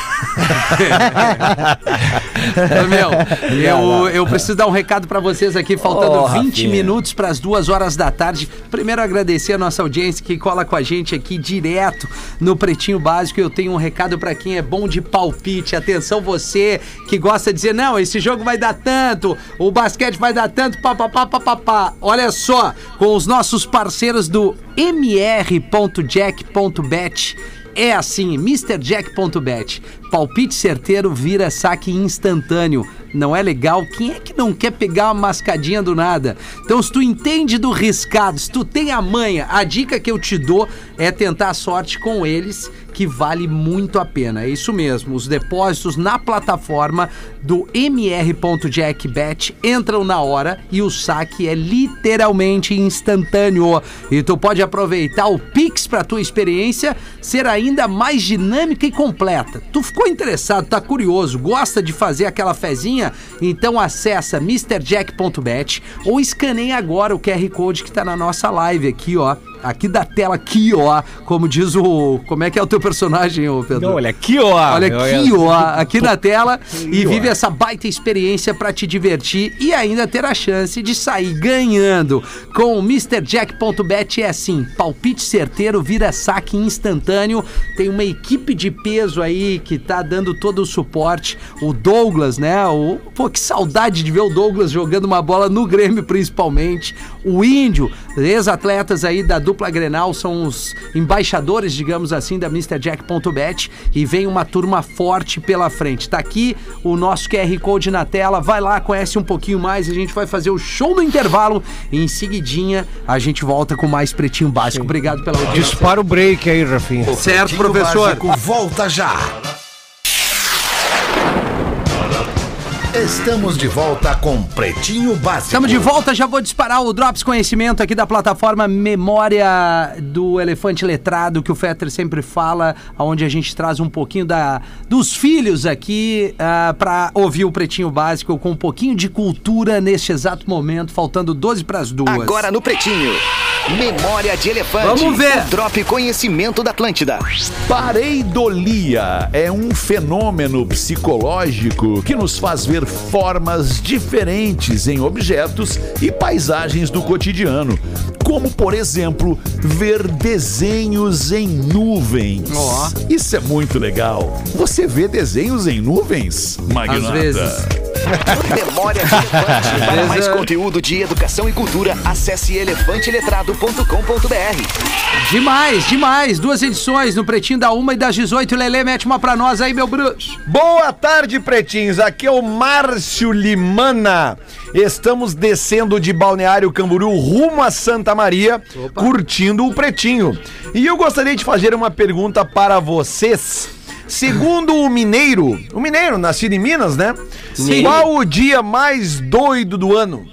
Meu, eu, eu preciso dar um recado pra vocês aqui, faltando Ô, 20 Rafinha. minutos para as duas horas da tarde. Primeiro, agradecer a nossa audiência que cola com a gente aqui direto no Pretinho Básico. Eu tenho um recado pra quem é bom de palpite. Atenção, você que gosta de dizer, não, esse jogo vai dar tanto, o basquete vai dar tanto, papapá, papapá. Olha só, com os nossos parceiros do mr.jack.bet. É assim, MrJack.bet. Palpite certeiro vira saque instantâneo. Não é legal? Quem é que não quer pegar uma mascadinha do nada? Então, se tu entende do riscado, se tu tem a manha, a dica que eu te dou é tentar a sorte com eles, que vale muito a pena. É isso mesmo. Os depósitos na plataforma do mr.jackbet entram na hora e o saque é literalmente instantâneo. E tu pode aproveitar o Pix para tua experiência ser ainda mais dinâmica e completa. Tu ficou interessado, tá curioso, gosta de fazer aquela fezinha? Então acessa mrjack.bet ou escaneia agora o QR Code que tá na nossa live aqui, ó. Aqui da tela, aqui, ó. Como diz o. Como é que é o teu personagem, ô Pedro? Não, olha aqui, ó. Olha aqui, ó, aqui na tela e vive essa baita experiência pra te divertir e ainda ter a chance de sair ganhando. Com o MrJack.bet é assim, palpite certeiro vira saque instantâneo. Tem uma equipe de peso aí que tá dando todo o suporte. O Douglas, né? O, pô, que saudade de ver o Douglas jogando uma bola no Grêmio principalmente. O Índio, ex-atletas aí da dupla Grenal são os embaixadores, digamos assim, da MrJack.bet e vem uma turma forte pela frente. Tá aqui o nosso QR Code na tela, vai lá, conhece um pouquinho mais, a gente vai fazer o show do intervalo e em seguidinha a gente volta com mais Pretinho Básico. Obrigado pela audiência. Dispara o break aí, Rafinha. Certo, professor. Básico volta já. Estamos de volta com Pretinho Básico. Estamos de volta, já vou disparar o Drops Conhecimento aqui da plataforma Memória do Elefante Letrado, que o Fetter sempre fala, onde a gente traz um pouquinho da, dos filhos aqui ah, para ouvir o Pretinho Básico com um pouquinho de cultura neste exato momento, faltando 12 para as duas. Agora no Pretinho. Memória de Elefante. Vamos ver. O Drop Conhecimento da Atlântida. Pareidolia é um fenômeno psicológico que nos faz ver formas diferentes em objetos e paisagens do cotidiano, como por exemplo, ver desenhos em nuvens. Ó. Isso é muito legal. Você vê desenhos em nuvens, Magnata? Às vezes. Memória de Elefante. Para mais conteúdo de educação e cultura, acesse elefanteletrado.com.br. Demais, demais. Duas edições no Pretinho da Uma e das 18. Lelê, mete uma pra nós aí, meu bruxo. Boa tarde, pretinhos. Aqui é o Márcio Limana. Estamos descendo de Balneário Camboriú rumo a Santa Maria, curtindo o pretinho. E eu gostaria de fazer uma pergunta para vocês. Segundo o mineiro, o mineiro nascido em Minas, né? Sim. Qual o dia mais doido do ano?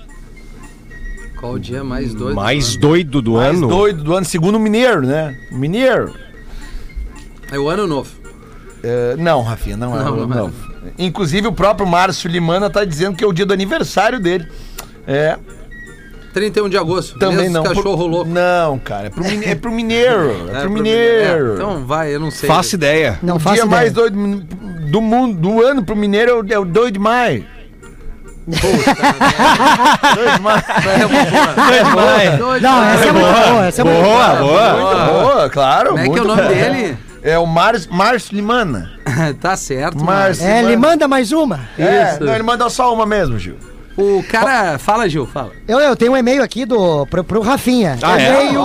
Qual o dia mais doido? Mais doido do Mais ano? doido do ano, segundo o mineiro, né? Mineiro. É o ano novo. É, não, Rafinha, não é. Não, Não, não é. Inclusive o próprio Márcio Limana tá dizendo que é o dia do aniversário dele. É, 31 de agosto. também não. Cachorro Pro- louco. Não, cara, é pro, mine- é pro mineiro. É, pro pro mineiro. É, então vai, eu não sei. Faço ideia. Não o faço dia ideia. mais doido do mundo, do ano pro mineiro é o, é o 2 de maio. 2 de maio. Não, essa é muito boa, essa é muito boa. boa. Muito boa, claro. Como é que é o nome boa. dele? É o Márcio Márcio Limana. tá certo, Márcio. É, ele manda mais uma. É, Isso. não, ele manda só uma mesmo, Gil. O cara. Fala, Gil, fala. Eu, eu tenho um e-mail aqui do, pro, pro Rafinha. Ah, é? e-mail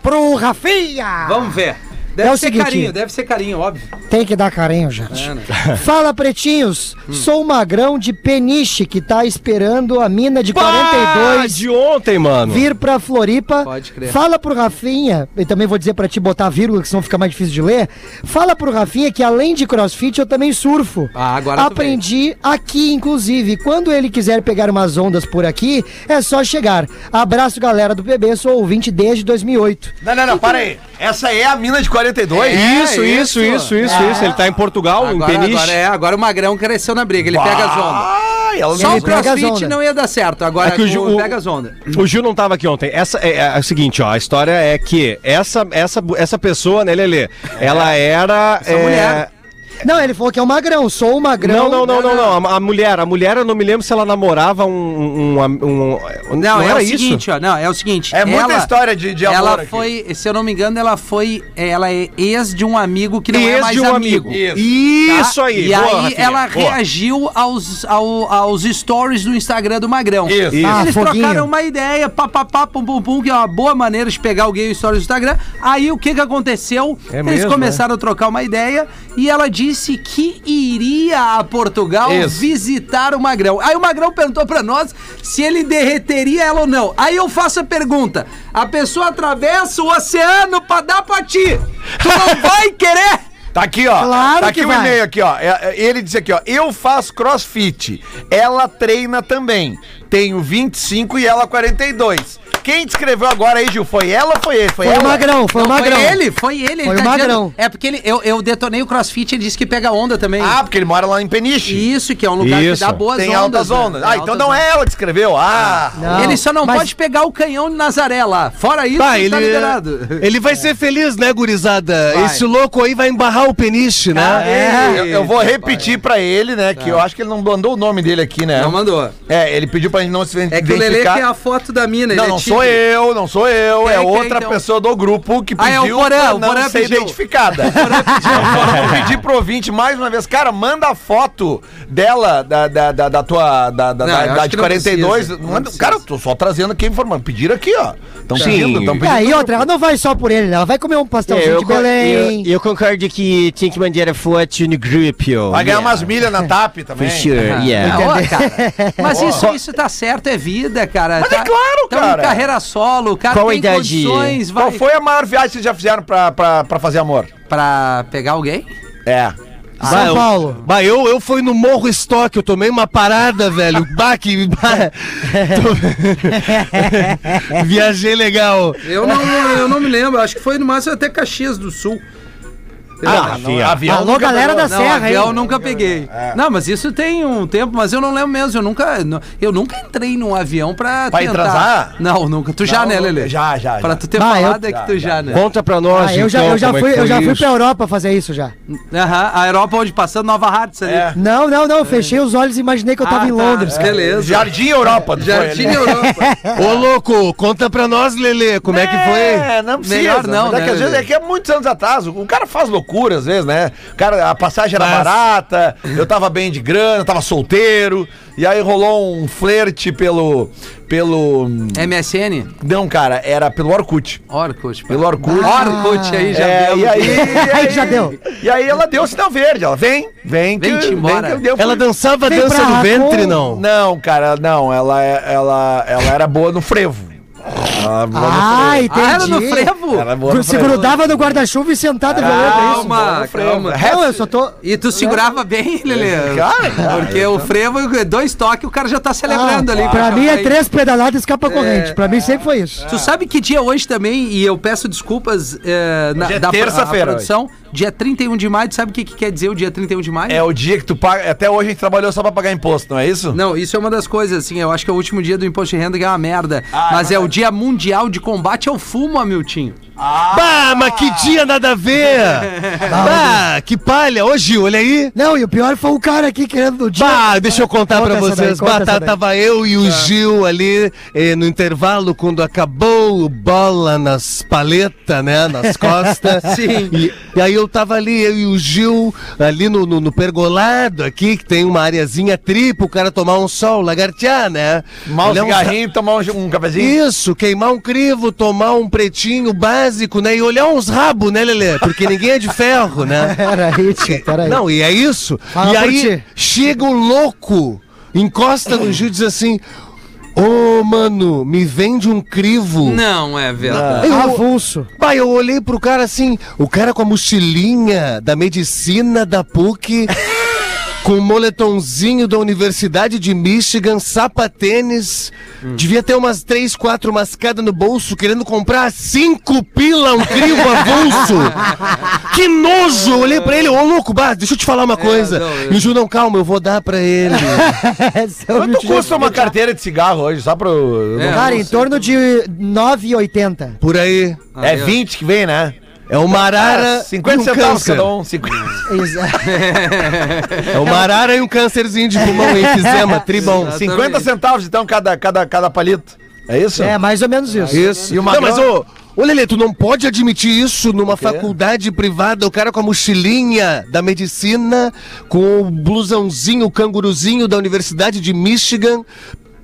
pro Rafinha. Vamos ver. Deve É o ser seguinte- carinho, deve ser carinho, óbvio. Tem que dar carinho, gente. É, né? Fala, pretinhos. Sou o magrão de Peniche que tá esperando a mina de Pá, 42 de ontem, mano. vir pra Floripa. Pode crer. Fala pro Rafinha, e também vou dizer pra te botar vírgula, que senão fica mais difícil de ler. Fala pro Rafinha que além de crossfit, eu também surfo. Ah, agora Aprendi aqui, inclusive. Quando ele quiser pegar umas ondas por aqui, é só chegar. Abraço, galera do PB, sou ouvinte desde 2008. Não, não, não, para aí. Essa é a mina de 42? É, Isso, isso, isso, isso, isso. Ele tá em Portugal, Agora, em Peniche. agora, é, agora o Magrão cresceu na briga, ele pega as ondas. Ela Só o crossfit não ia dar certo, agora É o Gil- o- pega as ondas. O Gil não tava aqui ontem. Essa é, é o seguinte, ó. A história é que essa, essa, essa pessoa, né, Lelê? Ela era. Essa é, mulher. Não, ele falou que é um magrão, sou um magrão. Não, não, não, não, não. A, a mulher, a mulher, eu não me lembro se ela namorava um. um, um- um- Não, é era o isso? seguinte, ó. Não, é o seguinte. É muita história de- de amor Ela aqui. foi, se eu não me engano, ela foi. Ela é ex de um amigo que não é Ex mais de um amigo. amigo. Isso. tá? Isso aí. E boa, aí Rafinha, ela boa. reagiu aos, ao- aos stories do Instagram do Magrão. Isso. Isso. Ah, Eles foguinho. trocaram uma ideia, papapá, pum, pum, pum, que é uma boa maneira de pegar alguém stories do Instagram. Aí o que que aconteceu? É Eles mesmo, começaram a trocar uma ideia e ela disse que iria a Portugal Isso. visitar o Magrão. Aí o Magrão perguntou pra nós se ele derreteria ela ou não. Aí eu faço a pergunta: a pessoa atravessa o oceano pra dar pra ti. Tu não vai querer? Tá aqui, ó. Claro tá aqui que o vai. e-mail aqui, ó. É, é, Ele disse aqui, ó. Eu faço crossfit. Ela treina também. Tenho 25 e ela 42. Quem te escreveu agora aí, Gil? Foi ela ou foi ele? Foi, Foi o ela? magrão, foi o Não, magrão. Foi ele, foi ele. Foi ele o magrão. é porque ele, eu, eu detonei o crossfit, ele disse que pega onda também. Ah, porque ele mora lá em Peniche. Isso, que é um lugar Isso. que dá boas Tem ondas. altas né? ondas. Tem Ah, então altas não é ela que escreveu. Ah. Não, Ele só não mas- pode pegar o canhão de Nazaré lá. Fora isso, Tá, ele ele, tá liberado. ele vai ser feliz, né, gurizada? Vai. Esse louco aí vai embarrar o peniche, né? É, eu, eu vou repetir pra ele, né? Que eu acho que ele não mandou o nome dele aqui, né? Não mandou. É, ele pediu pra gente não se É que o Lelê identificar. tem a foto da mina. Não, ele é não tigre. sou eu, não sou eu. Quem é é é, outra então? pessoa do grupo que Ah, é o pediu Porã, pra o não Porã ser pediu. identificada. Eu vou pedir pro ouvinte mais uma vez. Cara, manda a foto dela, da, da, da, da tua. Da, da, Não, da- eu da de que não 42. precisa, não Manda- cara, eu tô só trazendo aqui a informação. Pediram aqui, ó. Estão Sim. pedindo, estão E pedindo. aí, outra, ela não vai só por ele, né? ela vai comer um pastelzinho de Belém. eu, eu concordo que tinha que mandar a foto no grupo. Vai ganhar umas milhas na TAP também. For sure, yeah. Ah. Mas isso, isso tá certo, é vida, cara. Mas tá, é claro, tamo cara. em carreira solo, o cara Qual a tem idade? condições, vai Qual foi a maior viagem que vocês já fizeram pra, pra, pra fazer amor? pra pegar alguém? É. Bah, eu- Paulo. Bah, eu, eu fui no Morro Estoque, eu tomei uma parada, velho. Bah, que... bah. Tô- Viajei legal. Eu não, eu não me lembro, acho que foi no máximo até Caxias do Sul. Ah, não, avião Alô, nunca galera pegou. da Não, Serra, avião hein? eu nunca peguei. Não, mas isso tem um tempo, mas eu não lembro mesmo. Eu nunca, nu- eu nunca entrei num avião pra tentar. transar? Não, nunca. Tu já, Não, né, Lelê? já, já, Pra já. tu ter Bah, eu- falado é que tu já, né? Conta pra nós, Ah, eu já, então, eu já é fui, que eu já fui pra Europa fazer isso já. Aham, a Europa onde passando Nova Hartz ali. É. Não, não, não, fechei os olhos e imaginei que eu tava Ah, em tá. Londres. cara. Beleza. Jardim Europa. Jardim. Europa. Ô, louco, conta pra nós, Lelê, como é que foi? É, não precisa. Melhor não, é que né, às vezes é que é muitos anos atrás. O cara faz loucura às vezes, né? Cara, a passagem era Faz. barata, eu tava bem de grana, tava solteiro, e aí rolou um flerte pelo. pelo. MSN? Não, cara, era pelo Orkut. Orkut. Pelo Orkut. Orkut aí já É, deu. e aí, e Aí já deu. E aí ela deu o sinal verde. Ela vem, vem, Vem te embora. que eu deu- Ela dançava a Vem dança do ventre, não? Não, cara, não. Ela, ela, ela era boa no frevo. Ela no Ah, frevo. entendi. Ah, era no frevo? Ela é boa no Se frevo. grudava no guarda-chuva e sentado violento, é isso? Calma, calma. Não, eu só tô... E tu segurava bem, Lelê? Cara, cara, Porque o frevo, dois toques, o cara já tá celebrando Ah, ali. pra mim é Aí- três pedaladas e escapa a corrente. Pra mim sempre foi isso. Tu sabe que dia é hoje também, e eu peço desculpas é, na, Hoje é da terça-feira produção. Dia 31 de maio, tu sabe o que, que quer dizer o dia 31 de maio? É o dia que tu paga. Até hoje a gente trabalhou só pra pagar imposto, não é isso? Não, isso é uma das coisas, assim, eu acho que é o último dia do imposto de renda que é uma merda. Ah, mas é é o dia mundial de combate ao fumo, Amiltinho. Bah, mas que dia nada a ver! bah, que palha! Ô, Gil, olha aí! Não, e o pior foi o cara aqui querendo no dia. Bah, deixa eu contar Conta pra daí, vocês. conta Bah, essa tá- daí. tava eu e o Gil ali eh, no intervalo, quando acabou o bola nas paletas, né? Nas costas. Sim. E, e aí eu tava ali, eu e o Gil, ali no, no, no pergolado aqui, que tem uma areazinha tripa, o cara tomar um sol, lagartear, né? Tomar um Olhar uns- cigarrinho e tomar um, um cafezinho. Isso, queimar um crivo, tomar um pretinho básico, né? E olhar uns rabos, né, Lelê? Porque ninguém é de ferro, né? Peraí, tio, peraí. Não, e é isso. Fala e aí ti. chega um louco, encosta no Gil e diz assim: Ô, mano, me vende um crivo. Não é verdade. Eu, Avulso. Pai, eu olhei pro cara assim, o cara com a mochilinha da medicina da PUC, com moletomzinho da Universidade de Michigan, sapatênis, devia ter umas três, quatro mascadas no bolso, querendo comprar cinco pila um crivo avulso. que nojo! Eu olhei pra ele, ô louco, bah, deixa eu te falar uma coisa. não, eu- E o Ju, não, calma, eu vou dar pra ele. Quanto custa uma carteira de cigarro hoje? Só pro. É, Cara, em torno de 9,80. Por aí. É eu- 20 que vem, né? É uma arara 50 e um centavos câncer. cada um. 50. Exa- É uma arara e um câncerzinho de pulmão, enfisema, tribom. 50 centavos, então, cada, cada, cada palito. É isso? É, mais ou menos isso. Isso. E o não, mas ô, ô Lelê, tu não pode admitir isso numa faculdade privada, o cara com a mochilinha da medicina, com o blusãozinho, o canguruzinho da Universidade de Michigan,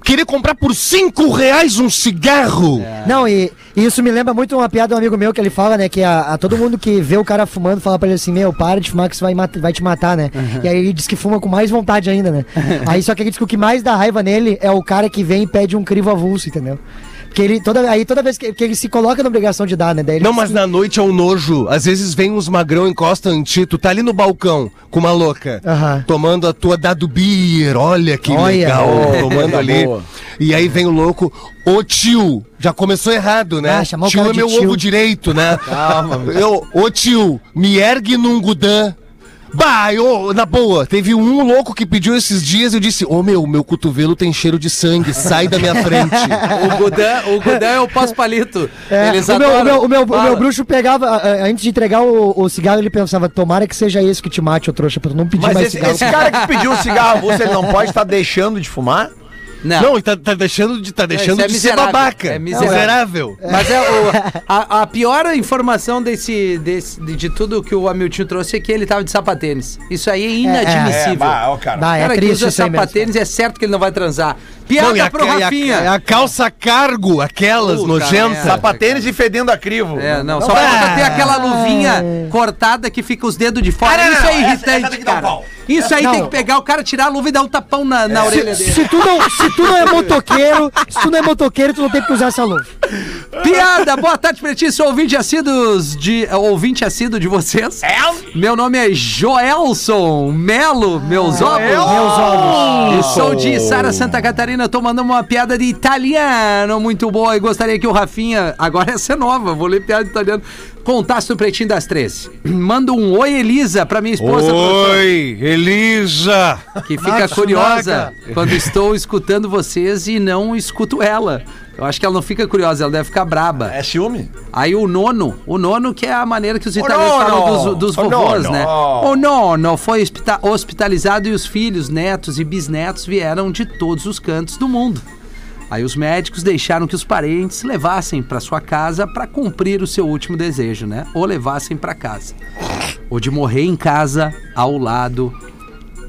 querer comprar por cinco reais um cigarro. Não, e, e isso me lembra muito uma piada de um amigo meu que ele fala, né? Que a, a todo mundo que vê o cara fumando fala pra ele assim: Meu, para de fumar que isso vai, vai te matar, né? E aí ele diz que fuma com mais vontade ainda, né? aí só que ele diz que o que mais dá raiva nele é o cara que vem e pede um crivo avulso, entendeu? Porque ele, toda, aí toda vez que, que ele se coloca na obrigação de dar, né? Daí ele Não, mas que- na noite é um nojo. Às vezes vem uns magrão, encosta em ti, tu tá ali no balcão com uma louca, Aham. tomando a tua dado beer, olha que Olha. legal, Oh, tomando coisa ali. boa. E aí vem o louco, ô tio, já começou errado, né? Ah, tio cara é de meu tio. ovo direito, né? Calma, meu. Eu, ô tio, me ergue num gudã. Bah, eu, na boa, teve um louco que pediu esses dias e eu disse, ô meu, meu cotovelo tem cheiro de sangue, sai da minha frente. O Gudan, o é o pós-palito. É, Eles o, meu, o, meu, o, meu, o meu bruxo pegava, antes de entregar o, o cigarro, ele pensava: Tomara que seja esse que te mate, ô trouxa, pra tu não pedir Mas mais esse, cigarro. esse cara que pediu o cigarro, você não pode estar deixando de fumar? Não. Não, ele tá, tá deixando de, tá deixando é de ser miserável. babaca. É miserável. miserável. Mas é o, a, a pior informação desse, desse, de, de tudo que o Hamilton trouxe é que ele tava de sapatênis. Isso aí é inadmissível. bah, ó, cara. Bah, é cara que triste usa aí mesmo. sapatênis é certo que ele não vai transar. Piada Não, a, pro a- Rafinha. e a calça cargo, aquelas Puta nojentas. merda. Sapatênis e fedendo a crivo. É, não, só falta ter aquela luvinha cortada que fica os dedos de fora. Ah, não, Isso não, é irritante, cara. Isso aí Não. tem que pegar o cara, tirar a luva e dar um tapão na, na orelha Se, dele. se tu não, se tu não é motoqueiro, se tu não é motoqueiro, tu não tem que usar essa luva. Piada, boa tarde, Pretinho. Sou ouvinte assíduos de. Ouvinte assíduo de vocês. Meu nome é Joelson Melo, meus ovos. Meus olhos. Sou de Sara Santa Catarina. Tô mandando uma piada de italiano muito boa. E gostaria que o Rafinha, agora essa é nova, vou ler piada de italiano, contasse no Pretinho das 13. Manda um oi, Elisa, pra minha esposa. professor, Oi, Elisa! Que fica curiosa quando estou escutando vocês e não escuto ela. Eu acho que ela não fica curiosa, ela deve ficar braba. É ciúme? Aí o nono, o nono que é a maneira que os O italianos nono! falam dos, dos O vovôs, nono! né? O nono foi hospita- hospitalizado e os filhos, netos e bisnetos vieram de todos os cantos do mundo. Aí os médicos deixaram que os parentes levassem para sua casa para cumprir o seu último desejo, né? Ou levassem para casa. Ou de morrer em casa ao lado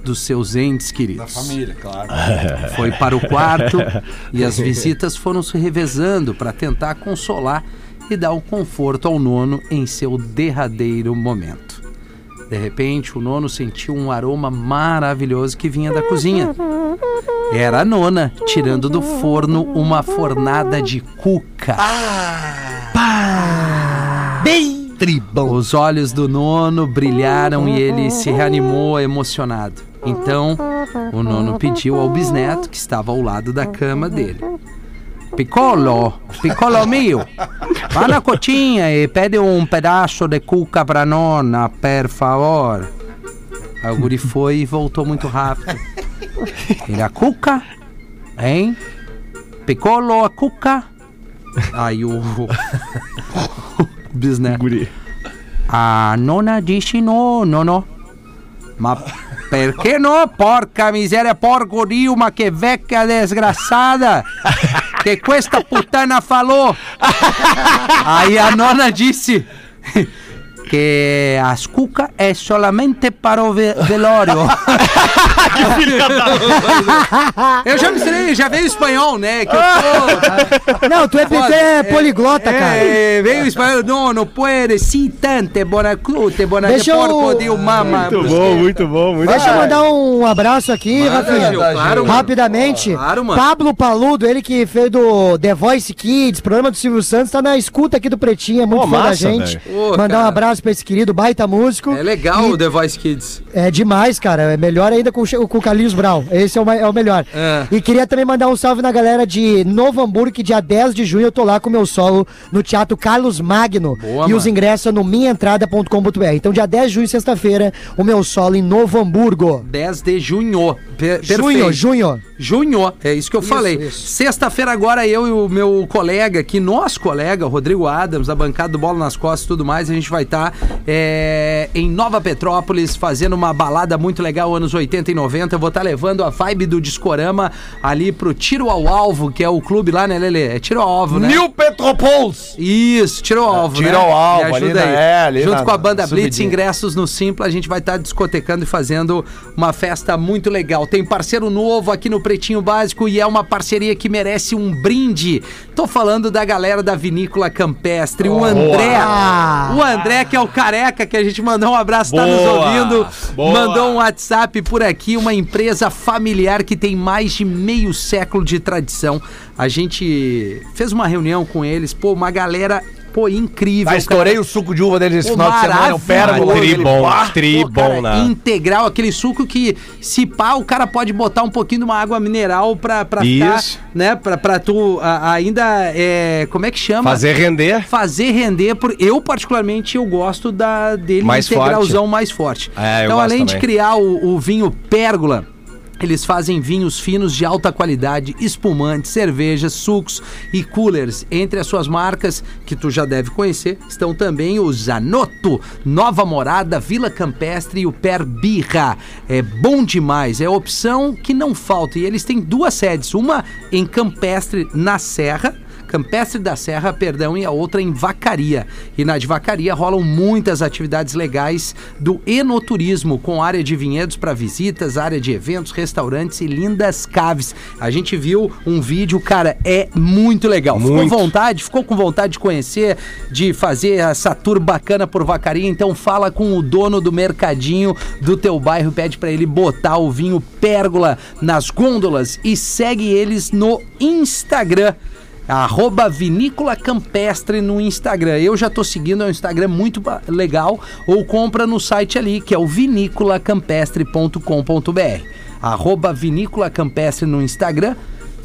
dos seus entes queridos. Família, claro. Foi para o quarto e as visitas foram se revezando para tentar consolar e dar um conforto ao nono em seu derradeiro momento. De repente, o nono sentiu um aroma maravilhoso que vinha da cozinha. Era a nona tirando do forno uma fornada de cuca. Bem tribão. Os olhos do nono brilharam e ele se reanimou emocionado. Então, o nono pediu ao bisneto, que estava ao lado da cama dele: Piccolo, piccolo mio, vá na cotinha e pede um pedaço de cuca pra nona, per favor. Aí o guri foi e voltou muito rápido. Ele, a cuca? Hein? Piccolo, a cuca? Aí o, o bisneto. A nona disse no, no, no. Ma perché no? Porca miseria, porco dio, ma che desgraçada! Che questa puttana falou! Aí a nona disse que as cuca é solamente para o ve velório. eu já misturei, já veio espanhol, né? Que eu tô... Não, tu é, tu é poliglota, cara. É, veio espanhol, não, não pode, si tante, buona crute, buona Deixa de porco eu- de mama. Muito bom, muito bom, muito Deixa eu mandar um abraço aqui, Rafinha. Claro, mano. Rapidamente. Claro, mano. Pablo Paludo, ele que fez do The Voice Kids, programa do Silvio Santos, tá na escuta aqui do Pretinho, é muito Pô, fã da massa, gente. velho. Ô, Mandar um cara. abraço pra esse querido baita músico. É legal E o The Voice Kids. É demais, cara. É melhor ainda com o com o Carlinhos Brown. Esse é o, é o melhor. É. E queria também mandar um salve na galera de Novo Hamburgo, que dia 10 de junho eu tô lá com o meu solo no Teatro Carlos Magno. Boa, e os mano. ingressos é no minhaentrada.com.br. Então, dia 10 de junho, sexta-feira, o meu solo em Novo Hamburgo. 10 de junho. Per Junho, perfeito. junho. Junho, é isso que eu Isso, falei. Sexta-feira agora eu e o meu colega aqui, nosso colega, Rodrigo Adams, da bancada do Bola nas Costas e tudo mais, a gente vai estar em Nova Petrópolis fazendo uma balada muito legal anos 80 e 90. Eu vou estar levando a vibe do Discorama ali pro Tiro ao Alvo, que é o clube lá, né, Lele? É Tiro ao Alvo, né? New Petropoulos! Isso, tiro ao alvo, Tiro né? ao alvo, Me ajuda ali na- aí. é, ali Junto na- com a banda na Blitz, subidinha. ingressos no Simpla, a gente vai estar discotecando e fazendo uma festa muito legal. Tem parceiro novo aqui no Pretinho Básico e é uma parceria que merece um brinde. Tô falando da galera da Vinícola Campestre, o André. O André, que é o careca, que a gente mandou um abraço, tá nos Boa, ouvindo. boa. Mandou um WhatsApp por aqui, uma empresa familiar que tem mais de meio século de tradição. A gente fez uma reunião com eles, pô, uma galera, pô, incrível. Ah, estourei cara. o suco de uva deles esse Pô, final de semana, o pérola. maravilhoso. tri bom, Ah, tri Pô, cara, bom, né? Integral, aquele suco que, se pá, o cara pode botar um pouquinho de uma água mineral pra, pra Isso. ficar, né, pra, pra tu a- ainda, é, como é que chama? Fazer render. Fazer render, por, eu particularmente, eu gosto da, dele Mais integralzão mais forte. É, eu então, gosto além de também. criar o, o vinho Pérgola, eles fazem vinhos finos de alta qualidade, espumantes, cervejas, sucos e coolers. Entre as suas marcas, que tu já deve conhecer, estão também o Zanotto, Nova Morada, Vila Campestre e o Per Birra. É bom demais, é opção que não falta. E eles têm duas sedes, uma em Campestre, na Serra, Campestre da Serra, perdão, e a outra em Vacaria. E na de Vacaria rolam muitas atividades legais do enoturismo, com área de vinhedos para visitas, área de eventos, restaurantes e lindas caves. A gente viu um vídeo, cara, é muito legal. Ficou Muito. vontade, ficou com vontade de conhecer, de fazer essa tour bacana por Vacaria, então fala com o dono do mercadinho do teu bairro, pede para ele botar o vinho Pérgola nas gôndolas e segue eles no Instagram. Arroba Vinícola Campestre no Instagram. Eu já tô seguindo, é um Instagram muito legal. Ou compra no site ali, que é o vinícolacampestre.com.br. Arroba Vinícola Campestre no Instagram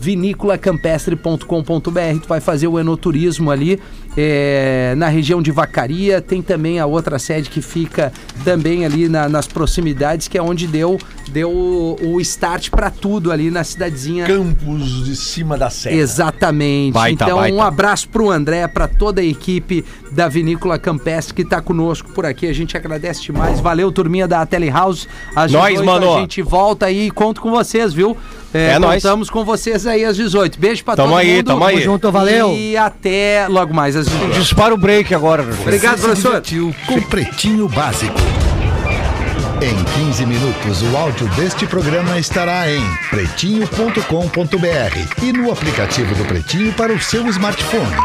vinícolacampestre.com.br. Tu vai fazer o enoturismo ali é, na região de Vacaria. Tem também a outra sede que fica também ali na- nas proximidades, que é onde deu, deu o, o start para tudo ali na cidadezinha. Campos de cima da serra. Exatamente. Baita, então, baita. um abraço pro André, para toda a equipe da Vinícola Campestre que tá conosco por aqui. A gente agradece demais. Valeu, turminha da Telehouse. Ajudou, Nós, mano. A gente volta aí e conto com vocês, viu? É nóis. Contamos com vocês aí às 18. Beijo pra Tamo todo aí, mundo. tamo aí. Tamo junto, valeu. E até logo mais às 18. Dispara o break agora. Obrigado, Você se professor. divertiu com Pretinho Básico. Em 15 minutos, o áudio deste programa estará em pretinho.com.br e no aplicativo do Pretinho para o seu smartphone.